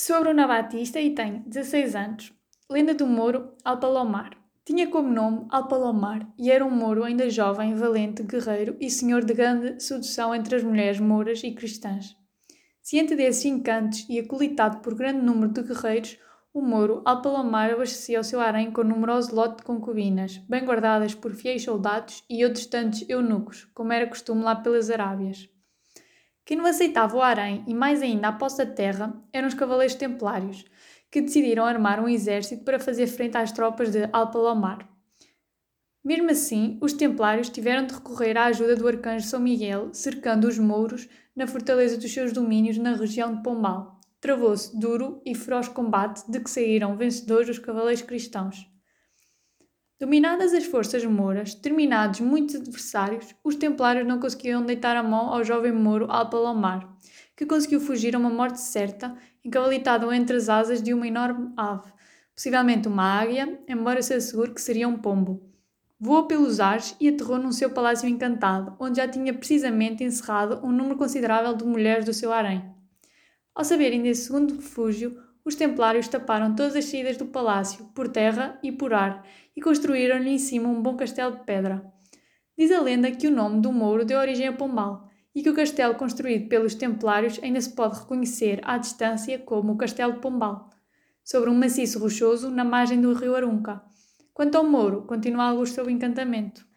Sou a Bruna Batista e tenho 16 anos. Lenda do Moro Alpalomar. Tinha como nome Alpalomar e era um Moro ainda jovem, valente, guerreiro e senhor de grande sedução entre as mulheres mouras e cristãs. Ciente desses encantos e acolitado por grande número de guerreiros, o Moro Alpalomar abastecia o seu harém com numeroso lote de concubinas, bem guardadas por fiéis soldados e outros tantos eunucos, como era costume lá pelas Arábias. Quem não aceitava o harém e mais ainda a posse da terra eram os cavaleiros templários, que decidiram armar um exército para fazer frente às tropas de Alpalomar. Mesmo assim, os templários tiveram de recorrer à ajuda do arcanjo São Miguel, cercando os mouros na fortaleza dos seus domínios na região de Pombal. Travou-se duro e feroz combate de que saíram vencedores os cavaleiros cristãos. Dominadas as forças mouras, terminados muitos adversários, os templários não conseguiam deitar a mão ao jovem mouro Alpalomar, que conseguiu fugir a uma morte certa, encavalitado entre as asas de uma enorme ave, possivelmente uma águia, embora se assegure que seria um pombo. Voou pelos ares e aterrou num seu palácio encantado, onde já tinha precisamente encerrado um número considerável de mulheres do seu harém. Ao saberem desse segundo refúgio, os templários taparam todas as saídas do palácio, por terra e por ar, e construíram-lhe em cima um bom castelo de pedra. Diz a lenda que o nome do Mouro deu origem a Pombal, e que o castelo construído pelos templários ainda se pode reconhecer à distância como o Castelo de Pombal, sobre um maciço rochoso na margem do rio Arunca. Quanto ao Mouro, continua alguns seu encantamento.